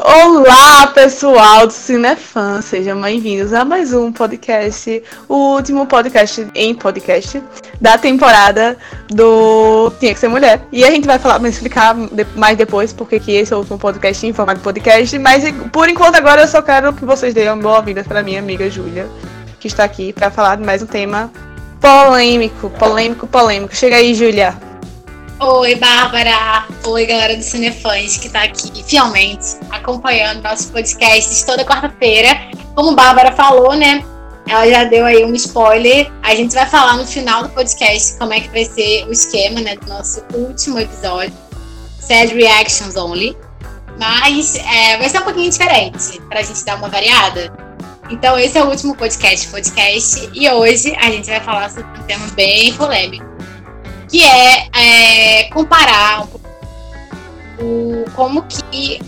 Olá, pessoal do Cinefã, sejam bem-vindos a mais um podcast, o último podcast em podcast da temporada do Tinha que Ser Mulher. E a gente vai falar, vai explicar mais depois porque que esse é o último podcast em formato podcast, mas por enquanto agora eu só quero que vocês deem boa-vinda para minha amiga Júlia, que está aqui para falar de mais um tema polêmico, polêmico, polêmico. Chega aí, Júlia. Oi, Bárbara! Oi, galera do Cinefãs que tá aqui fielmente acompanhando nossos podcasts toda quarta-feira. Como Bárbara falou, né? Ela já deu aí um spoiler. A gente vai falar no final do podcast como é que vai ser o esquema, né, do nosso último episódio. Sad Reactions Only. Mas é, vai ser um pouquinho diferente, pra gente dar uma variada. Então, esse é o último podcast, podcast. E hoje a gente vai falar sobre um tema bem polêmico que é, é comparar o, como que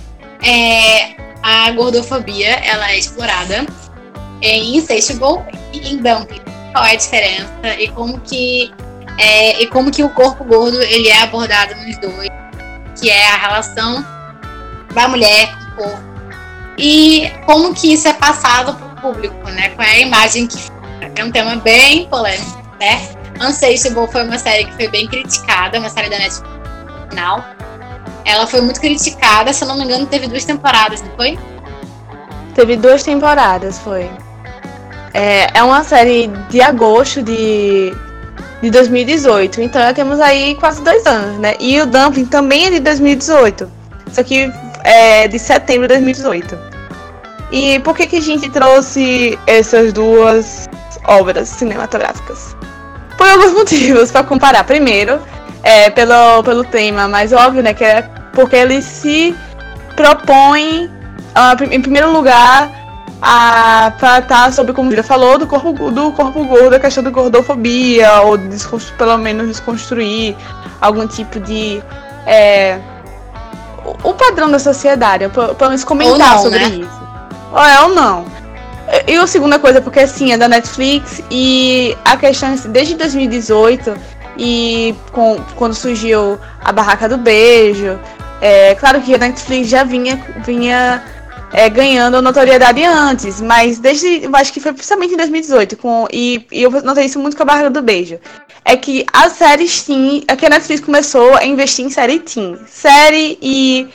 é, a gordofobia ela é explorada em Insatiable e em Dumpling. Qual é a diferença e como que é, e como que o corpo gordo ele é abordado nos dois, que é a relação da mulher com o corpo e como que isso é passado para o público, né? Qual é a imagem que é um tema bem polêmico, né? Unsatiable foi uma série que foi bem criticada, uma série da Netflix final. Ela foi muito criticada, se eu não me engano, teve duas temporadas, não foi? Teve duas temporadas, foi. É, é uma série de agosto de, de 2018, então já temos aí quase dois anos, né? E o Dumpling também é de 2018, só que é de setembro de 2018. E por que, que a gente trouxe essas duas obras cinematográficas? Por alguns motivos para comparar. Primeiro, é, pelo, pelo tema mais óbvio, né? Que é porque ele se propõe, uh, em primeiro lugar, a tratar sobre, como já falou, do corpo, do corpo gordo, a questão da gordofobia, ou pelo menos desconstruir algum tipo de. É, o padrão da sociedade, pelo menos comentar não, sobre né? isso. Ou é ou não. E a segunda coisa, porque assim, é da Netflix e a questão, assim, desde 2018 e com, quando surgiu a Barraca do Beijo, é claro que a Netflix já vinha, vinha é, ganhando notoriedade antes, mas desde, eu acho que foi principalmente em 2018, com, e, e eu notei isso muito com a Barraca do Beijo, é que as séries teen, é que a Netflix começou a investir em série teen, série e,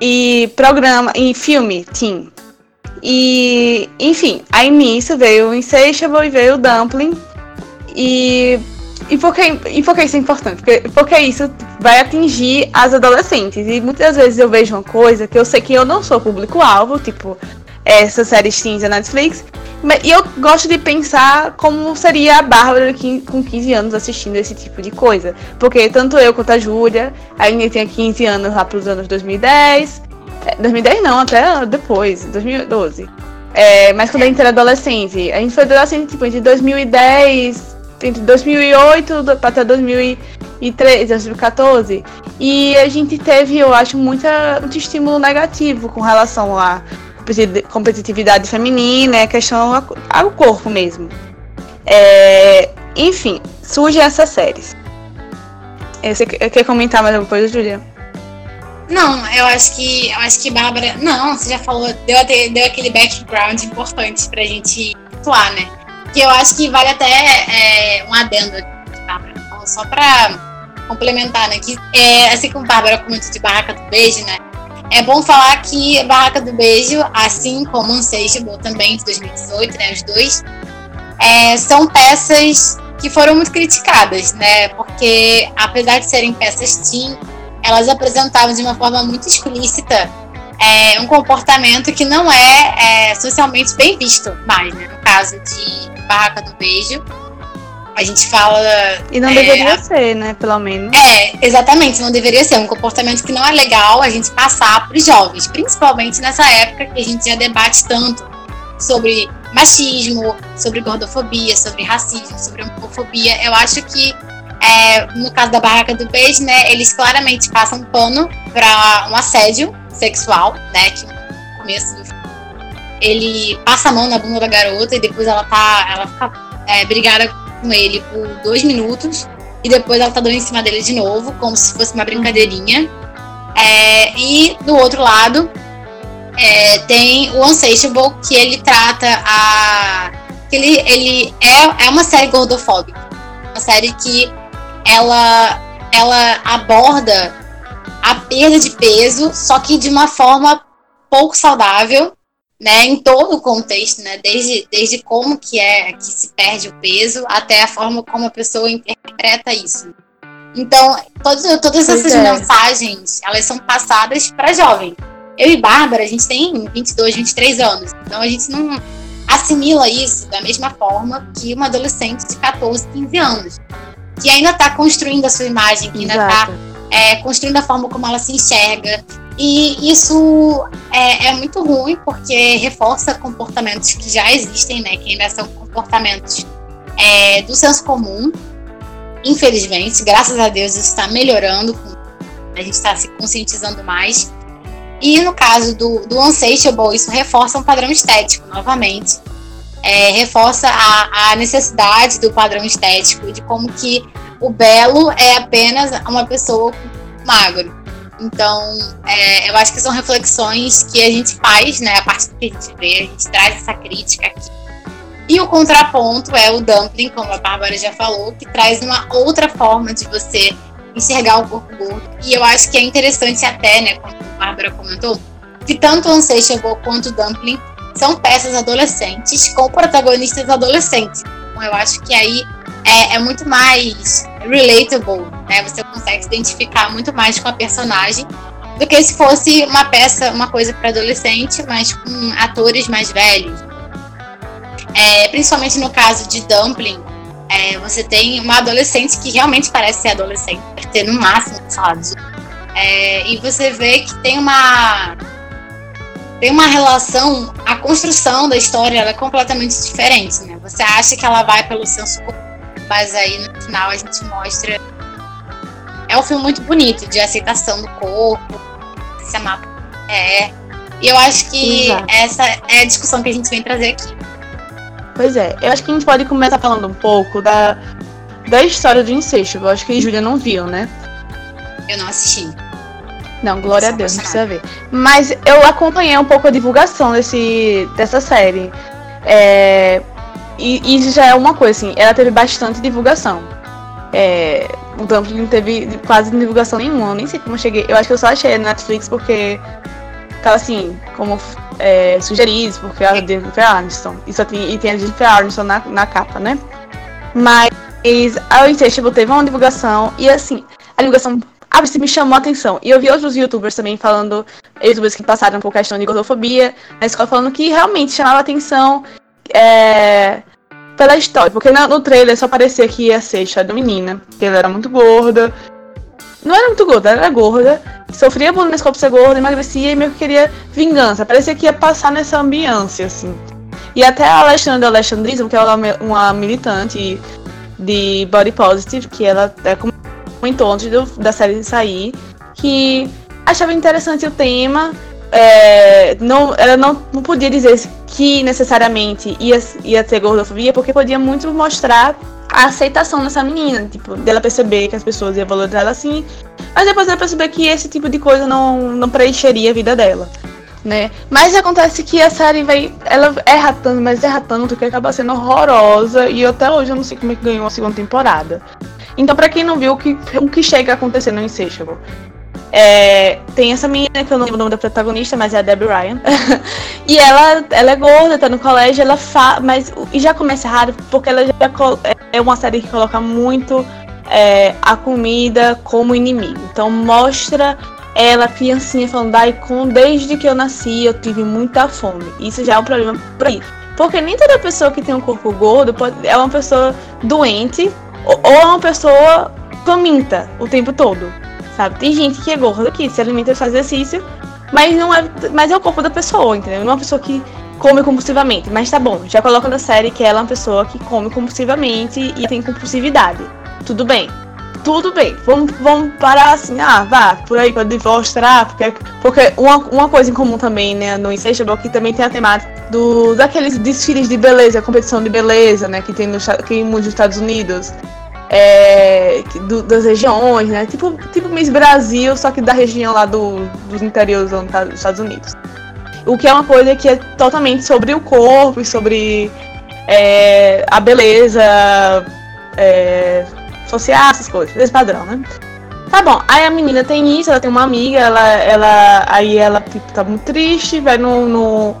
e programa, em filme teen, e, enfim, aí nisso veio o Insatiable e veio o Dumpling. E, e, por, que, e por que isso é importante? Porque, porque isso vai atingir as adolescentes. E muitas vezes eu vejo uma coisa que eu sei que eu não sou público-alvo, tipo essa série teens da Netflix. E eu gosto de pensar como seria a Bárbara com 15 anos assistindo esse tipo de coisa. Porque tanto eu quanto a Júlia, a gente tinha 15 anos lá pros anos 2010, 2010 não, até depois, 2012. É, mas quando a gente era adolescente, a gente foi adolescente tipo, entre 2010, entre 2008 até 2013, 2014. E a gente teve, eu acho, muita, muito estímulo negativo com relação à competitividade feminina, a questão ao corpo mesmo. É, enfim, surgem essas séries. Você quer comentar mais alguma coisa, Julia? Não, eu acho que eu acho que Bárbara. Não, você já falou, deu, deu aquele background importante pra gente atuar, né? Que eu acho que vale até é, um adendo Bárbara. Só pra complementar, né? Que é, assim como Bárbara comentou de Barraca do Beijo, né? É bom falar que Barraca do Beijo, assim como Seixable também de 2018, né? Os dois, é, são peças que foram muito criticadas, né? Porque apesar de serem peças teen, elas apresentavam de uma forma muito explícita é, um comportamento que não é, é, socialmente bem visto mais, né? No caso de Barraca do Beijo, a gente fala. E não é, deveria ser, né? Pelo menos. É, exatamente, não deveria ser. Um comportamento que não é legal a gente passar para os jovens, principalmente nessa época que a gente já debate tanto sobre machismo, sobre gordofobia, sobre racismo, sobre homofobia. Eu acho que é, no caso da barraca do beijo, né, eles claramente passam pano para um assédio sexual, né, que no começo ele passa a mão na bunda da garota e depois ela tá, ela fica é, brigada com ele por dois minutos e depois ela tá dando em cima dele de novo, como se fosse uma brincadeirinha. É, e do outro lado, é, tem o Unsatiable, que ele trata a. que ele, ele é, é uma série gordofóbica. Uma série que ela, ela aborda a perda de peso, só que de uma forma pouco saudável, né, em todo o contexto, né, desde, desde como que é que se perde o peso até a forma como a pessoa interpreta isso. Então, todas, todas essas é. mensagens, elas são passadas para jovem. Eu e Bárbara, a gente tem 22, 23 anos. Então, a gente não assimila isso da mesma forma que uma adolescente de 14, 15 anos. Que ainda está construindo a sua imagem, que ainda está é, construindo a forma como ela se enxerga. E isso é, é, muito ruim, porque reforça comportamentos que já existem, né? Que ainda são comportamentos é, do senso comum, Infelizmente, graças a Deus, isso está melhorando. A gente está se conscientizando mais. E no caso do, do Unsatiable, isso reforça um padrão estético, novamente. É, reforça a, a necessidade do padrão estético, de como que o belo é apenas uma pessoa magro. Então, é, eu acho que são reflexões que a gente faz, né? A partir do que a gente vê, a gente traz essa crítica aqui e o contraponto é o dumpling, como a Bárbara já falou, que traz uma outra forma de você enxergar o corpo gordo. E eu acho que é interessante até, né, como a Bárbara comentou, que tanto o Unsatiable quanto o Dumpling são peças adolescentes com protagonistas adolescentes. Então eu acho que aí é, é muito mais relatable, né? Você consegue se identificar muito mais com a personagem do que se fosse uma peça, uma coisa para adolescente, mas com atores mais velhos é, principalmente no caso de Dumpling, é, você tem uma adolescente que realmente parece ser adolescente, deve ter no máximo, sei é, e você vê que tem uma tem uma relação, a construção da história é completamente diferente, né? Você acha que ela vai pelo senso comum, mas aí no final a gente mostra é um filme muito bonito de aceitação do corpo, se amar é. E eu acho que Exato. essa é a discussão que a gente vem trazer aqui. Pois é, eu acho que a gente pode começar falando um pouco da, da história do incesto. Eu acho que a Júlia não viu, né? Eu não assisti. Não, glória a Deus, não precisa ver. Mas eu acompanhei um pouco a divulgação desse, dessa série. É, e isso já é uma coisa, assim, ela teve bastante divulgação. É, o Dumpling não teve quase divulgação nenhuma, nem sei como eu cheguei. Eu acho que eu só achei na Netflix porque tava assim, como é, sugeridos por causa de Jennifer Aniston. E, só tem, e tem a Jennifer Aniston na, na capa, né? Mas a Insatiable teve uma divulgação e assim, a divulgação ah, você me chamou a atenção. E eu vi outros youtubers também falando, youtubers que passaram por questão de gordofobia na escola, falando que realmente chamava atenção é, pela história. Porque no, trailer só parecia que ia ser a da menina, que ela era muito gorda. Não era muito gorda, ela era gorda sofria bullying na escola por ser gorda, emagrecia e meio que queria vingança. Parecia que ia passar nessa ambiência, assim. E até a Alexandra Alexandrismo, que é uma militante de body positive, que ela é comentou antes do, da série sair, que achava interessante o tema. É, não, ela não, não podia dizer que necessariamente ia, ia ter gordofobia, porque podia muito mostrar a aceitação dessa menina, tipo, dela perceber que as pessoas iam valorizar ela assim, mas depois ela perceber que esse tipo de coisa não, não preencheria a vida dela. Né? Mas acontece que a série vai. Ela erra tanto, mas erra tanto que acaba sendo horrorosa. E até hoje eu não sei como é que ganhou a segunda temporada. Então, pra quem não viu o que, o que chega a acontecer no Insatiable. É, tem essa menina que eu não lembro o nome da protagonista, mas é a Debbie Ryan. e ela, ela é gorda, tá no colégio, ela fa mas e já começa errado porque ela já é uma série que coloca muito é, a comida como inimigo. Então mostra ela, criancinha, falando, ai, com, desde que eu nasci eu tive muita fome. Isso já é um problema por aí. Porque nem toda pessoa que tem um corpo gordo pode, é uma pessoa doente ou, é uma pessoa faminta o tempo todo. Sabe? Tem gente que é gorda que se alimenta e faz exercício, mas não é. Mas é o corpo da pessoa, entendeu? Não é uma pessoa que come compulsivamente. Mas tá bom, já coloca na série que ela é uma pessoa que come compulsivamente e tem compulsividade. Tudo bem. Tudo bem. Vamos, vamos parar assim, ah, vá, por aí para demonstrar, porque, porque uma, uma coisa em comum também, né, no Insatiable, que também tem a temática do, daqueles desfiles de beleza, competição de beleza, né, que tem no, que tem nos Estados Unidos é, do, das regiões, né? Tipo, tipo Miss Brasil, só que da região lá do, dos interiores dos Estados Unidos. O que é uma coisa que é totalmente sobre o corpo e sobre é, a beleza é, social, essas coisas, esse padrão, né? Tá bom, aí a menina tem isso, ela tem uma amiga, ela, ela aí ela tipo, tá muito triste, vai no, no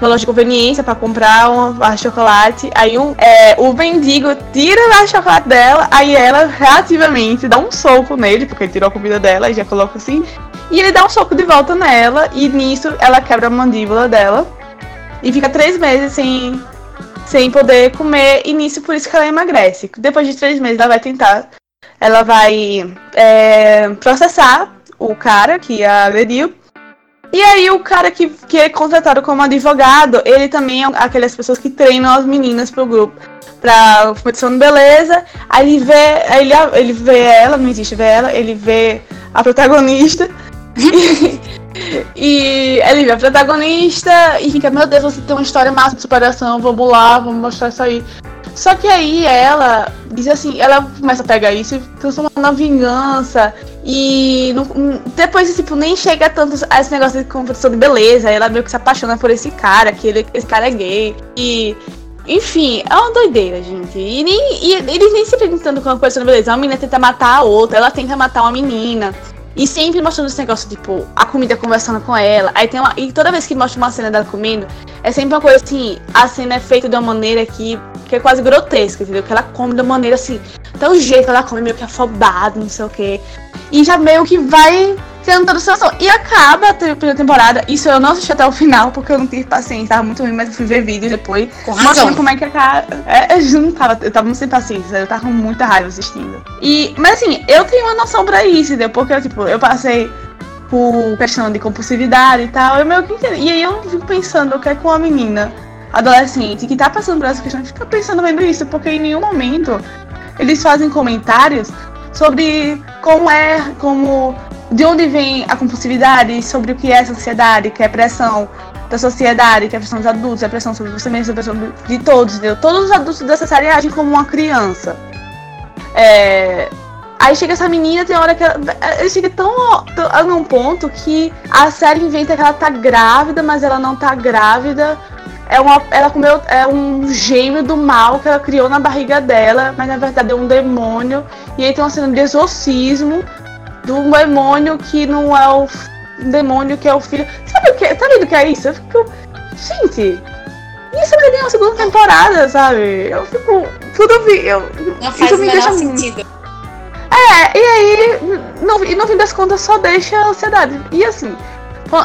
loja de conveniência para comprar uma barra de chocolate. Aí um, é, o mendigo tira a barra de chocolate dela, aí ela reativamente dá um soco nele, porque ele tirou a comida dela e já coloca assim. E ele dá um soco de volta nela, e nisso ela quebra a mandíbula dela. E fica três meses sem, sem poder comer, e nisso por isso que ela emagrece. Depois de três meses ela vai tentar. Ela vai é, processar o cara que a agrediu e aí o cara que, que é contratado como advogado, ele também é aquelas pessoas que treinam as meninas pro grupo. Pra competição de beleza. Aí ele vê. Aí ele, ele vê ela, não existe ver ela, ele vê a protagonista. e ele vê a protagonista e fica, meu Deus, você tem uma história máxima de superação, vamos lá, vamos mostrar isso aí. Só que aí ela diz assim, ela começa a pegar isso e transforma na vingança. E não, depois, tipo, nem chega tanto a esse negócio de competição de beleza. Ela meio que se apaixona por esse cara, que ele, esse cara é gay. E. Enfim, é uma doideira, gente. E, nem, e eles nem se prendem tanto com a competição de beleza. Uma menina tenta matar a outra, ela tenta matar uma menina. E sempre mostrando esse negócio, tipo, a comida conversando com ela. Aí tem uma. E toda vez que mostra uma cena dela comendo, é sempre uma coisa assim, a cena é feita de uma maneira que, que é quase grotesca, entendeu? Que ela come de uma maneira assim, até o jeito que ela come meio que afobado, não sei o quê. E já meio que vai tendo toda a situação. E acaba a primeira temporada. Isso eu não assisti até o final, porque eu não tive paciência, tava muito ruim, mas eu fui ver vídeos depois. Mostrando como é que a cara. É, eu não tava, eu tava sem paciência, eu tava com muita raiva assistindo. E, mas assim, eu tenho uma noção pra isso, entendeu? Porque, tipo, eu passei por questão de compulsividade e tal, eu meio que entendo. E aí eu fico pensando o que é com uma menina adolescente que tá passando por essa questão, fica pensando vendo isso, porque em nenhum momento eles fazem comentários sobre como é, como de onde vem a compulsividade, sobre o que é a sociedade, que é pressão da sociedade, que é pressão dos adultos, é pressão sobre você mesmo, é pressão de todos, entendeu? Todos os adultos dessa série agem como uma criança. É... Aí chega essa menina, tem hora que ela, ela chega tão, tão num ponto que a série inventa que ela tá grávida, mas ela não tá grávida. É uma, ela comeu é um gêmeo do mal que ela criou na barriga dela, mas na verdade é um demônio. E aí tem uma cena de exorcismo do demônio que não é o demônio que é o filho. Sabe o que? Tá vendo o que é isso? Eu fico. Gente, isso vai ganhar a segunda temporada, sabe? Eu fico. Tudo vi. Eu, não faz o menor sentido. É, e aí, no, e no fim das contas, só deixa a ansiedade. E assim,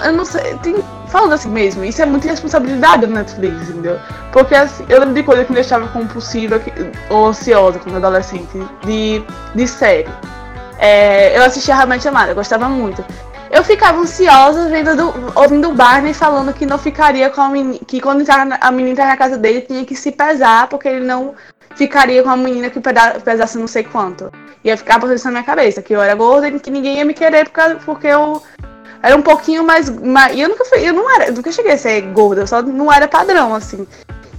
eu não sei, tem, falando assim mesmo, isso é muita responsabilidade da Netflix, entendeu? Porque assim, eu lembro de coisa que me deixava compulsiva ou ansiosa quando adolescente, de, de série. É, eu assistia Realmente Amada, gostava muito. Eu ficava ansiosa vendo do, ouvindo o Barney falando que não ficaria com a menina, que quando a menina entrar na casa dele tinha que se pesar, porque ele não ficaria com a menina que pesasse não sei quanto. E eu ficava pensando na minha cabeça, que eu era gorda e que ninguém ia me querer porque, porque eu era um pouquinho mais. mais e eu nunca fui, eu não era, eu nunca cheguei a ser gorda, eu só não era padrão, assim.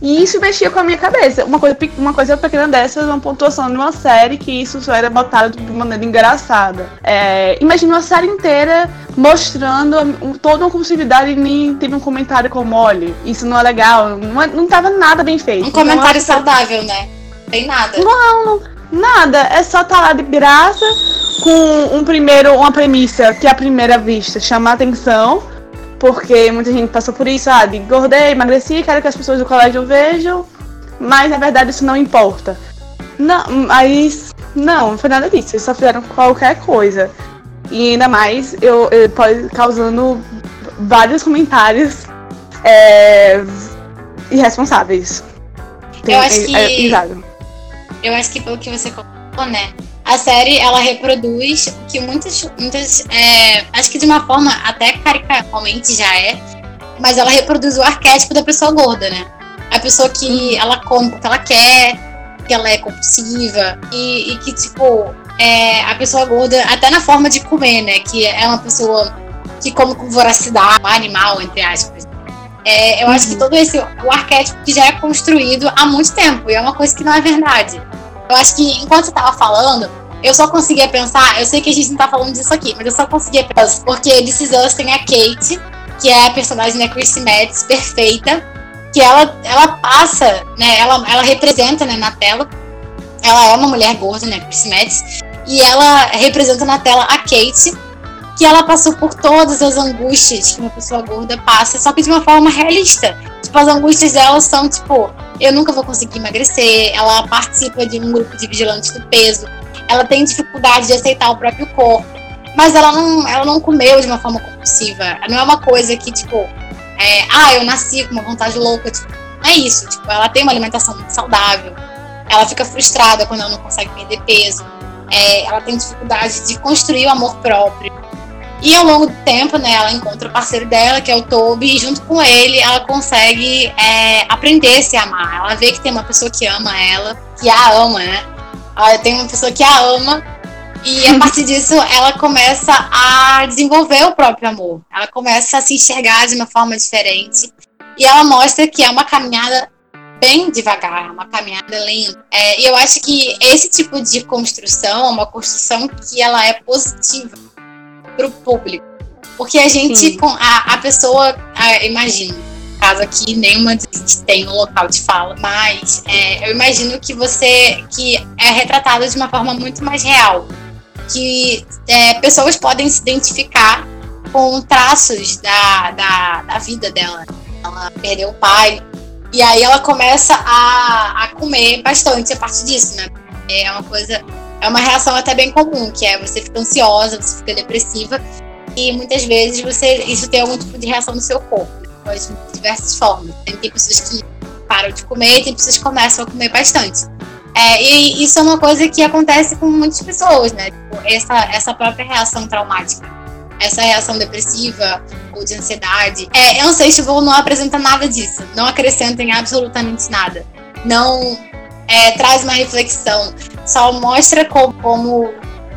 E isso mexia com a minha cabeça. Uma coisa, uma coisa pequena dessas, uma pontuação de uma série que isso só era botado de maneira engraçada. É, imagina uma série inteira mostrando toda uma compulsividade e nem teve um comentário como, olha, isso não é legal. Não, é, não tava nada bem feito. Um comentário então, saudável, né? Tem nada. Não, não, nada. É só estar tá lá de graça com um primeiro, uma premissa que à primeira vista chama a atenção porque muita gente passou por isso, sabe? Ah, engordei, emagreci, quero que as pessoas do colégio vejam, mas na verdade isso não importa. Não, mas não, não foi nada disso, eles só fizeram qualquer coisa. E ainda mais, eu, eu causando vários comentários é, irresponsáveis. eu acho que. É, é, eu acho que pelo que você colocou, né? A série ela reproduz o que muitas, muitas é, acho que de uma forma até caricalmente já é, mas ela reproduz o arquétipo da pessoa gorda, né? A pessoa que ela come porque ela quer, que ela é compulsiva e, e que, tipo, é, a pessoa gorda, até na forma de comer, né? Que é uma pessoa que come com voracidade, um animal, entre aspas. É, eu uhum. acho que uhum. todo esse o arquétipo que já é construído há muito tempo, e é uma coisa que não é verdade. Eu acho que enquanto você tava falando, eu só conseguia pensar, eu sei que a gente não tá falando disso aqui, mas eu só conseguia pensar, porque This Is Us tem a Kate, que é a personagem da Chrissy Metz, perfeita, que ela, ela passa, né, ela, ela representa né, na tela, ela é uma mulher gorda, né, Chrissy Metz, e ela representa na tela a Kate, que ela passou por todas as angústias que uma pessoa gorda passa, só que de uma forma realista. Tipo, as angústias dela são, tipo, eu nunca vou conseguir emagrecer, ela participa de um grupo de vigilantes do peso, ela tem dificuldade de aceitar o próprio corpo, mas ela não, ela não comeu de uma forma compulsiva. Não é uma coisa que, tipo, é, ah, eu nasci com uma vontade louca. Tipo, não é isso. Tipo, ela tem uma alimentação muito saudável, ela fica frustrada quando ela não consegue perder peso, é, ela tem dificuldade de construir o amor próprio. E ao longo do tempo, né, ela encontra o parceiro dela, que é o Toby, e junto com ele ela consegue é, aprender a se amar. Ela vê que tem uma pessoa que ama ela, que a ama, né? Ela tem uma pessoa que a ama, e a partir disso ela começa a desenvolver o próprio amor. Ela começa a se enxergar de uma forma diferente. E ela mostra que é uma caminhada bem devagar, uma caminhada lenta. É, e eu acho que esse tipo de construção é uma construção que ela é positiva para o público. Porque a gente, com a, a pessoa, a, imagino, caso aqui nenhuma tem um local de fala, mas é, eu imagino que você, que é retratado de uma forma muito mais real. Que é, pessoas podem se identificar com traços da, da, da vida dela. Ela perdeu o pai, e aí ela começa a, a comer bastante a partir disso, né? É uma coisa, é uma reação até bem comum, que é você fica ansiosa, você fica depressiva, e muitas vezes você isso tem algum tipo de reação no seu corpo, pode de diversas formas. Tem, pessoas que param de comer, tem pessoas que começam a comer bastante. É, e isso é uma coisa que acontece com muitas pessoas, né? Tipo, essa, essa própria reação traumática, essa reação depressiva ou de ansiedade. É, Ancestral não apresenta nada disso, não acrescenta em absolutamente nada. Não é, traz uma reflexão, só mostra como, como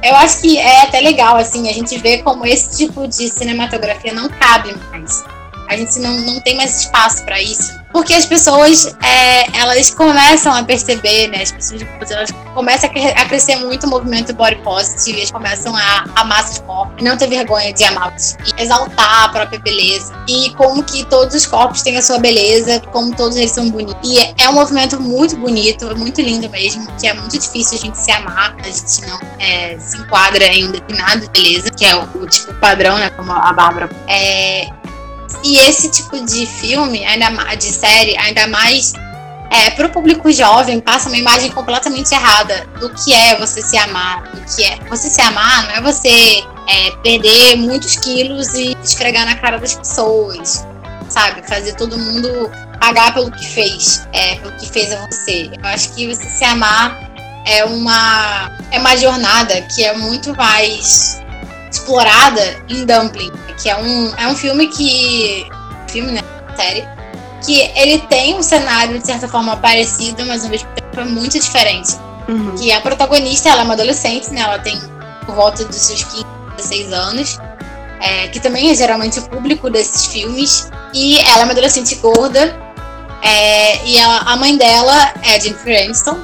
eu acho que é até legal, assim, a gente vê como esse tipo de cinematografia não cabe mais. A gente não, não tem mais espaço para isso. Porque as pessoas, é, elas começam a perceber, né? As pessoas elas começam a crescer muito o movimento body positive, eles começam a amar seus corpos, não ter vergonha de amá-los, e exaltar a própria beleza. E como que todos os corpos têm a sua beleza, como todos eles são bonitos. E é um movimento muito bonito, muito lindo mesmo, que é muito difícil a gente se amar, a gente não é, se enquadra em um determinado beleza, que é o, o tipo padrão, né? Como a Bárbara. É, e esse tipo de filme, ainda de série, ainda mais é, para o público jovem, passa uma imagem completamente errada do que é você se amar. Do que é você se amar não é você é, perder muitos quilos e esfregar na cara das pessoas, sabe? Fazer todo mundo pagar pelo que fez, é, pelo que fez a você. Eu acho que você se amar é uma é uma jornada que é muito mais explorada em Dumpling, que é um, é um filme que. Filme, né? Série. Que ele tem um cenário, de certa forma, parecido, mas ao mesmo tempo é muito diferente. Uhum. Que a protagonista, ela é uma adolescente, né? Ela tem por volta dos seus 15, 16 anos. É, que também é geralmente o público desses filmes. E ela é uma adolescente gorda. É, e ela, a mãe dela é Jennifer Aniston.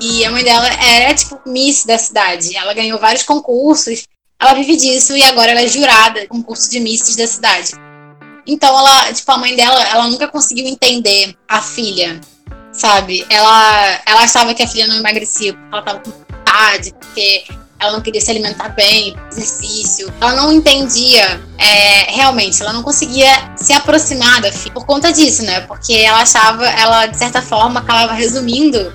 E a mãe dela era, tipo, Miss da cidade. Ela ganhou vários concursos. Ela vive disso e agora ela é jurada um curso de Misses da cidade. Então ela, tipo, a mãe dela, ela nunca conseguiu entender a filha, sabe? Ela, ela achava que a filha não emagrecia porque ela tava com vontade, porque ela não queria se alimentar bem, exercício. Ela não entendia é, realmente, ela não conseguia se aproximar da filha por conta disso, né? Porque ela achava, ela de certa forma acabava resumindo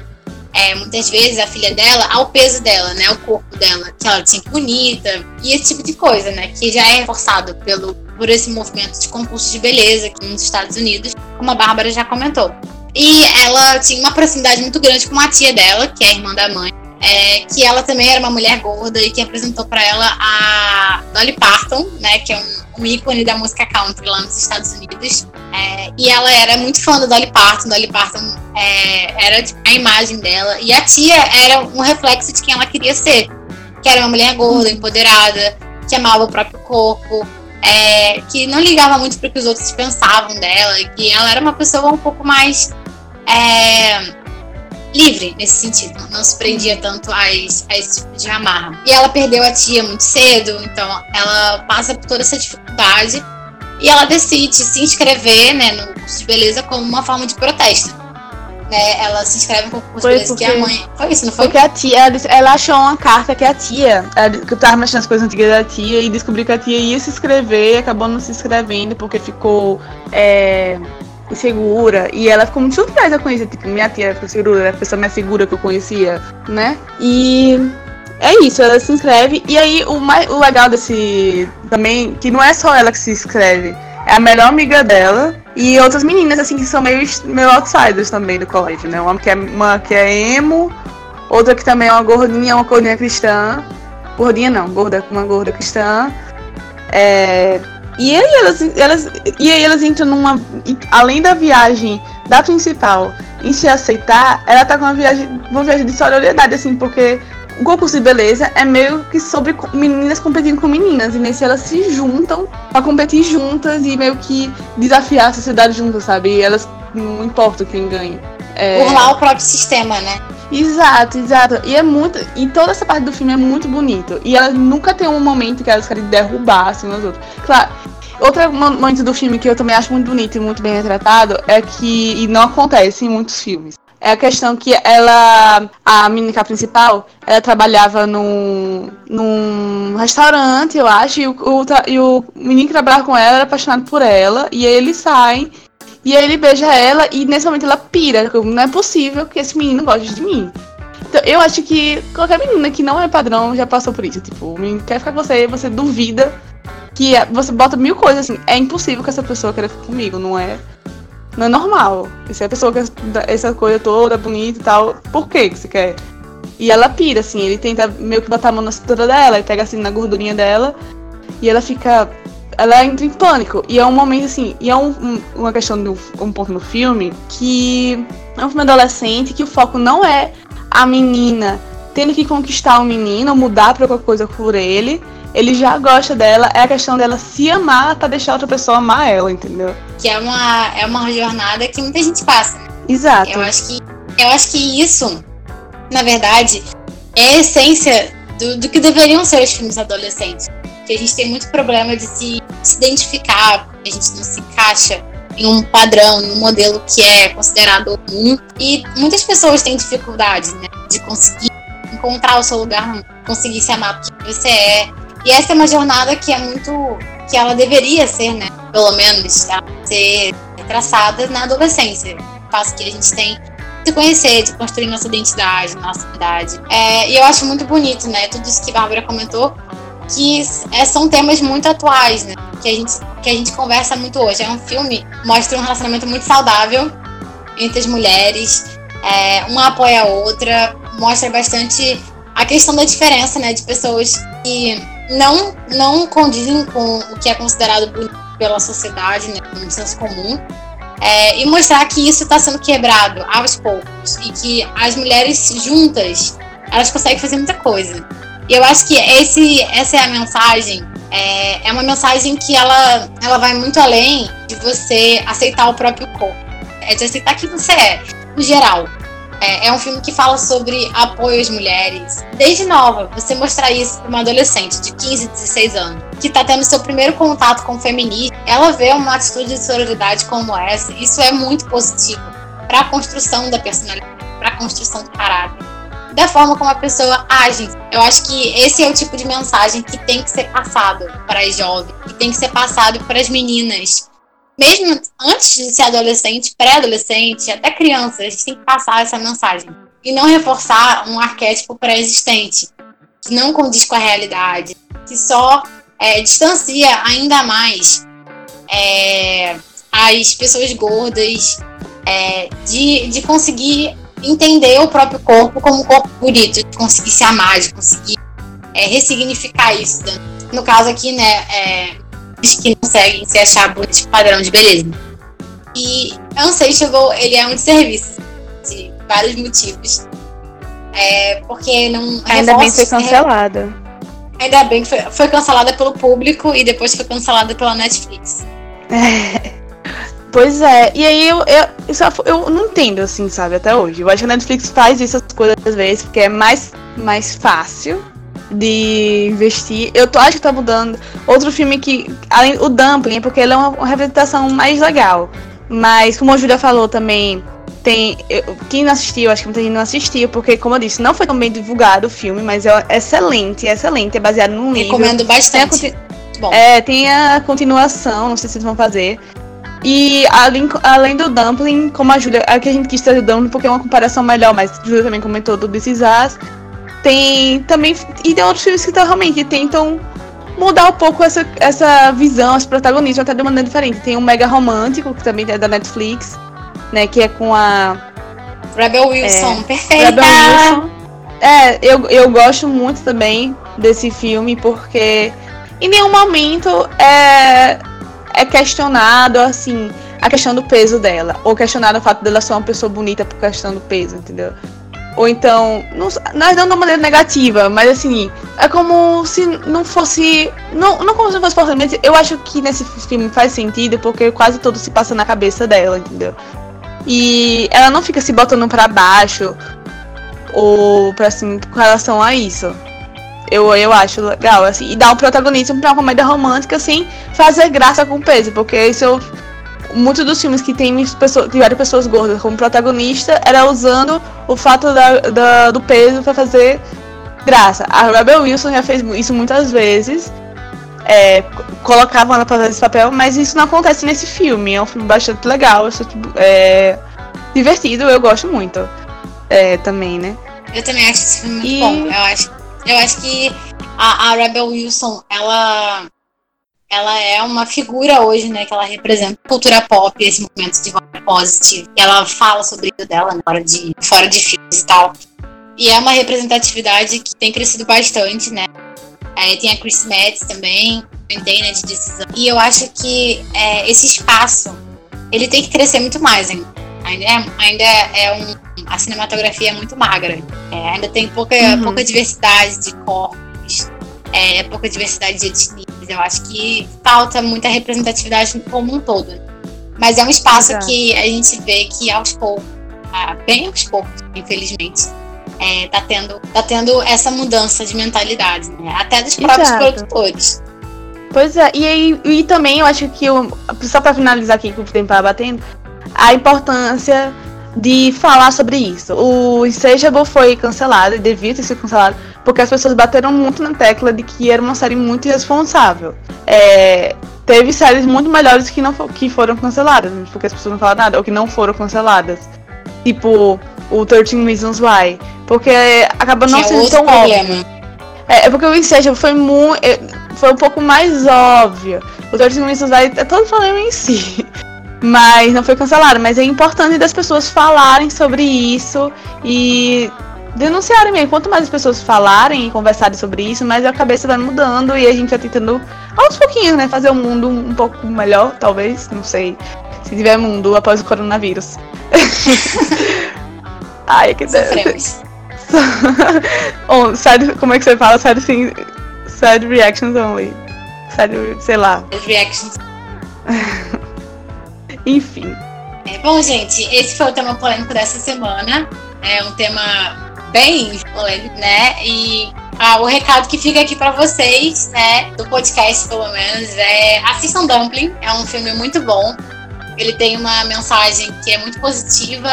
é, muitas vezes a filha dela ao peso dela, né? O corpo dela, que ela tinha bonita e esse tipo de coisa, né? Que já é reforçado pelo, por esse movimento de concurso de beleza aqui nos Estados Unidos, como a Bárbara já comentou. E ela tinha uma proximidade muito grande com a tia dela, que é a irmã da mãe, é, que ela também era uma mulher gorda e que apresentou para ela a Dolly Parton, né? Que é um, um ícone da música country lá nos Estados Unidos. É, e ela era muito fã da Dolly Parton. Dolly Parton é, era a imagem dela. E a tia era um reflexo de quem ela queria ser. Que era uma mulher gorda, empoderada, que amava o próprio corpo, é, que não ligava muito para o que os outros pensavam dela. Que ela era uma pessoa um pouco mais é, livre nesse sentido. Não se prendia tanto a esse, a esse tipo de amarra. E ela perdeu a tia muito cedo, então ela passa por toda essa dificuldade e ela decide se inscrever né, no curso de beleza como uma forma de protesto. Né, ela se inscreve no concurso Foi de beleza porque- que a mãe. Foi isso, não foi? Porque a tia, ela, ela achou uma carta que a tia, ela, que eu tava mexendo nas coisas antigas da tia e descobriu que a tia ia se inscrever e acabou não se inscrevendo porque ficou é, insegura. E ela ficou muito surpresa com isso. Tipo, minha tia ficou segura, era a pessoa mais segura que eu conhecia, né? E é isso, ela se inscreve. E aí o, mais, o legal desse também, que não é só ela que se inscreve, é a melhor amiga dela e outras meninas, assim, que são meio, meio outsiders também do colégio, né? Uma que é, uma que é emo, outra que também é uma gordinha, uma gordinha cristã. Gordinha não, gorda, uma gorda cristã. É, e aí elas, elas, e aí elas entram numa. Além da viagem da principal em se aceitar, ela tá com uma viagem, uma viagem de solidariedade, assim, porque o concurso de beleza é meio que sobre meninas competindo com meninas. E nesse elas se juntam pra competir juntas e meio que desafiar a sociedade juntas, sabe? E elas não importa quem ganha. É... Burlar o próprio sistema, né? Exato, exato. E é muito. E toda essa parte do filme é muito bonito. E elas nunca tem um momento que elas querem derrubar assim umas outras. Claro. Outro mo- momento do filme que eu também acho muito bonito e muito bem retratado é que. E não acontece em muitos filmes. É a questão que ela. A menina principal, ela trabalhava num, num restaurante, eu acho, e o, o e o menino que trabalhava com ela era apaixonado por ela. E aí eles saem. E aí ele beija ela e nesse momento ela pira. como, Não é possível que esse menino goste de mim. Então, eu acho que qualquer menina que não é padrão já passou por isso. Tipo, o menino quer ficar com você, você duvida que é- você bota mil coisas assim. É impossível que essa pessoa queira ficar comigo, não é? Não é normal. Se a pessoa quer essa coisa toda, bonita e tal, por que que você quer? E ela pira, assim, ele tenta meio que botar a mão na cintura dela, ele pega assim na gordurinha dela e ela fica. Ela entra em pânico. E é um momento assim, e é um- um- uma questão do um ponto no filme que é um filme adolescente que o foco não é a menina tendo que conquistar o menino, ou mudar pra qualquer coisa por ele. Ele já gosta dela, é a questão dela se amar pra deixar outra pessoa amar ela, entendeu? Que é uma, é uma jornada que muita gente passa. né? Exato. Eu acho que, eu acho que isso, na verdade, é a essência do, do que deveriam ser os filmes adolescentes. Que a gente tem muito problema de se, se identificar, porque a gente não se encaixa em um padrão, em um modelo que é considerado comum. E muitas pessoas têm dificuldade né, de conseguir encontrar o seu lugar, conseguir se amar por quem você é. E essa é uma jornada que é muito. que ela deveria ser, né? Pelo menos, tá? ser traçada na adolescência. O passo que a gente tem de conhecer, de construir nossa identidade, nossa idade. É, e eu acho muito bonito, né? Tudo isso que a Bárbara comentou, que é, são temas muito atuais, né? Que a, gente, que a gente conversa muito hoje. É um filme mostra um relacionamento muito saudável entre as mulheres. É, uma apoia a outra, mostra bastante a questão da diferença, né? De pessoas que não, não condizem com o que é considerado bonito pela sociedade, né? Com o senso comum. É, e mostrar que isso está sendo quebrado aos poucos e que as mulheres juntas elas conseguem fazer muita coisa. E eu acho que esse, essa é a mensagem. É, é uma mensagem que ela, ela vai muito além de você aceitar o próprio corpo. É de aceitar quem você é, no geral. É, é um filme que fala sobre apoio às mulheres. Desde nova, você mostrar isso para uma adolescente de 15, 16 anos, que está tendo seu primeiro contato com o feminismo, ela vê uma atitude de sororidade como essa. Isso é muito positivo para a construção da personalidade, para a construção do caráter, da forma como a pessoa age. Eu acho que esse é o tipo de mensagem que tem que ser passado para as jovens, que tem que ser passado para as meninas mesmo antes de ser adolescente, pré-adolescente, até criança, a gente tem que passar essa mensagem. E não reforçar um arquétipo pré-existente, que não condiz com a realidade, que só é, distancia ainda mais é, as pessoas gordas é, de, de conseguir entender o próprio corpo como um corpo bonito, de conseguir se amar, de conseguir é, ressignificar isso. No caso aqui, né, é, que conseguem se achar bonitos padrão de beleza. E Unsatiable, ele é um desserviço de vários motivos. É, porque não. Ainda bem que foi reforça- cancelada. Ainda bem que foi, foi cancelada pelo público e depois foi cancelada pela Netflix. Pois é, e aí eu, eu, eu, eu não entendo, assim, sabe, até hoje. Eu acho que a Netflix faz essas coisas às vezes porque é mais, mais fácil de investir. Eu tô, acho que tá mudando. Outro filme que, além o Dumpling, porque ele é uma, uma representação mais legal. Mas, como a Julia falou também, tem. Eu, quem não assistiu, acho que muita gente não assistiu, porque, como eu disse, não foi tão bem divulgado o filme, mas é excelente, é excelente, é baseado num livro. Recomendo bastante. Tem a, é, tem a continuação, não sei se vocês vão fazer. E além, além do Dumpling, como a Julia, aqui a gente quis trazer o Dumpling porque é uma comparação melhor, mas a Julia também comentou do This Is Us. Tem também. E tem outros filmes que realmente tentam mudar um pouco essa, essa visão, esse protagonismo até de uma maneira diferente. Tem um Mega Romântico, que também é da Netflix, né? Que é com a. Rebel Wilson, é, perfeita! Rebel Wilson. É, eu, eu gosto muito também desse filme, porque em nenhum momento é, é questionado, assim, a questão do peso dela. Ou questionado o fato dela ser uma pessoa bonita por questão do peso, entendeu? Ou então, não, nós não de uma maneira negativa, mas assim, é como se não fosse. Não, não como se fosse forçadamente. Eu acho que nesse filme faz sentido porque quase tudo se passa na cabeça dela, entendeu? E ela não fica se botando para baixo ou pra cima com relação a isso. Eu, eu acho legal, assim, e dar um protagonismo pra uma comédia romântica, assim, fazer graça com peso, porque isso eu muitos dos filmes que tem pessoas, tiveram pessoas gordas como protagonista era usando o fato da, da do peso para fazer graça. A Rebel Wilson já fez isso muitas vezes. É, colocava ela pra fazer esse papel, mas isso não acontece nesse filme. É um filme bastante legal, é, divertido, eu gosto muito. É, também, né? Eu também acho esse filme muito e... bom. Eu acho, eu acho que a, a Rebel Wilson, ela ela é uma figura hoje, né, que ela representa cultura pop, esse momento de vibe positive. Ela fala sobre isso dela né, hora de fora de filmes e tal. E é uma representatividade que tem crescido bastante, né? É, tem a Chris Metz também, tem né, de decisão. E eu acho que é, esse espaço ele tem que crescer muito mais ainda. Ainda é, ainda é um, a cinematografia é muito magra. É, ainda tem pouca, uhum. pouca diversidade de corpos, é, pouca diversidade de etnias. Eu acho que falta muita representatividade como um todo. Mas é um espaço Exato. que a gente vê que aos poucos, ah, bem aos poucos, infelizmente, é, tá, tendo, tá tendo essa mudança de mentalidade, né? até dos próprios Exato. produtores. Pois é, e, e, também eu acho que, eu, só para finalizar aqui com o tempo batendo, a importância de falar sobre isso. O Insatiable foi cancelado, devia ter sido cancelado, porque as pessoas bateram muito na tecla de que era uma série muito irresponsável. É, teve séries muito melhores que não que foram canceladas, porque as pessoas não falaram nada, ou que não foram canceladas. Tipo, o 13 Reasons Why. Porque acaba não sendo tão óbvio. É, é, porque o Insatiable foi muito. É, foi um pouco mais óbvio. O 13 Reasons Why é todo problema em si. Mas não foi cancelado. Mas é importante das pessoas falarem sobre isso e denunciarem mesmo. Quanto mais as pessoas falarem e conversarem sobre isso, mais a cabeça vai mudando e a gente vai tentando, aos pouquinhos, né, fazer o mundo um pouco melhor, talvez. Não sei. Se tiver mundo após o coronavírus. Ai, que Deus. oh, sad, como é que você fala? Sad, thing, sad reactions only. Sad, sei lá. Sad reactions. Enfim. É, bom, gente, esse foi o tema polêmico dessa semana. É um tema bem polêmico, né? E ah, o recado que fica aqui para vocês, né, do podcast pelo menos, é assistam Dumpling. É um filme muito bom. Ele tem uma mensagem que é muito positiva.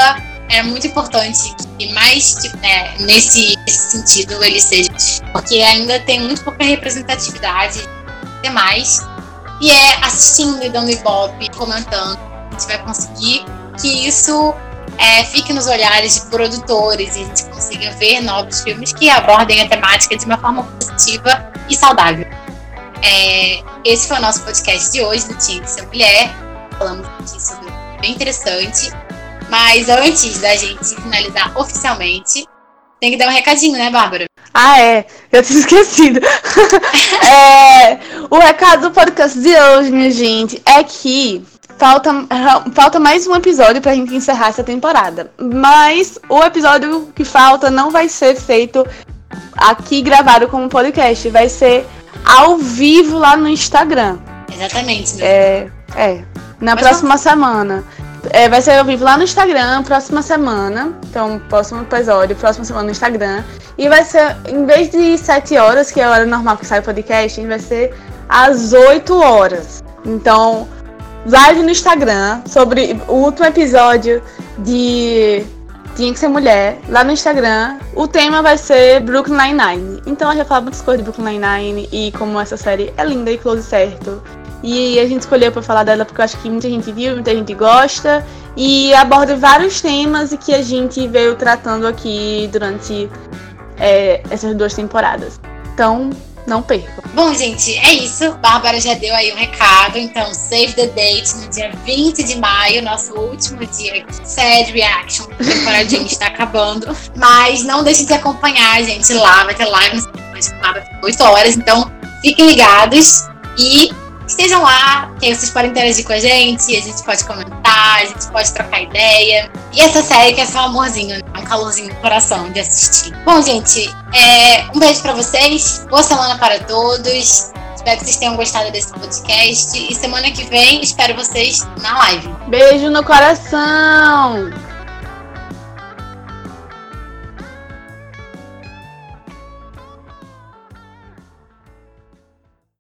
É muito importante que mais tipo, né, nesse, nesse sentido ele seja, porque ainda tem muito pouca representatividade demais. E é assistindo e dando ibope, comentando a gente vai conseguir que isso é, fique nos olhares de produtores e a gente consiga ver novos filmes que abordem a temática de uma forma positiva e saudável. É, esse foi o nosso podcast de hoje do Tinha que Ser Mulher. Falamos aqui sobre bem interessante. Mas antes da gente finalizar oficialmente, tem que dar um recadinho, né, Bárbara? Ah, é. Eu tinha esquecido. é, o recado do podcast de hoje, minha gente, é que falta, falta mais um episódio pra gente encerrar essa temporada. Mas o episódio que falta não vai ser feito aqui gravado como podcast, vai ser ao vivo lá no Instagram. Exatamente. É, é. Na Mas próxima semana. É, vai ser ao vivo lá no Instagram, próxima semana. Então, próximo episódio, próxima semana no Instagram. E vai ser, em vez de 7 horas, que é a hora normal que sai o podcast, vai ser às 8 horas. Então, live no Instagram sobre o último episódio de Tinha que Ser Mulher, lá no Instagram. O tema vai ser Brooklyn Nine-Nine. Então, a gente vai falar muitas coisas de Brooklyn Nine-Nine e como essa série é linda e close certo. E a gente escolheu para falar dela porque eu acho que muita gente viu, muita gente gosta. E aborda vários temas e que a gente veio tratando aqui durante é, essas duas temporadas. Então, não percam. Bom, gente, é isso. Bárbara já deu aí o um recado. Então, save the date no dia 20 de maio, nosso último dia aqui. Sad Reaction. A temporadinha está acabando. Mas não deixem de acompanhar a gente lá. Vai ter live no 8 horas. Então, fiquem ligados. E estejam lá, que vocês podem interagir com a gente, a gente pode comentar, a gente pode trocar ideia. E essa série que é só um amorzinho, né? um calorzinho no coração de assistir. Bom, gente, é, um beijo para vocês, boa semana para todos. Espero que vocês tenham gostado desse podcast. E semana que vem espero vocês na live. Beijo no coração!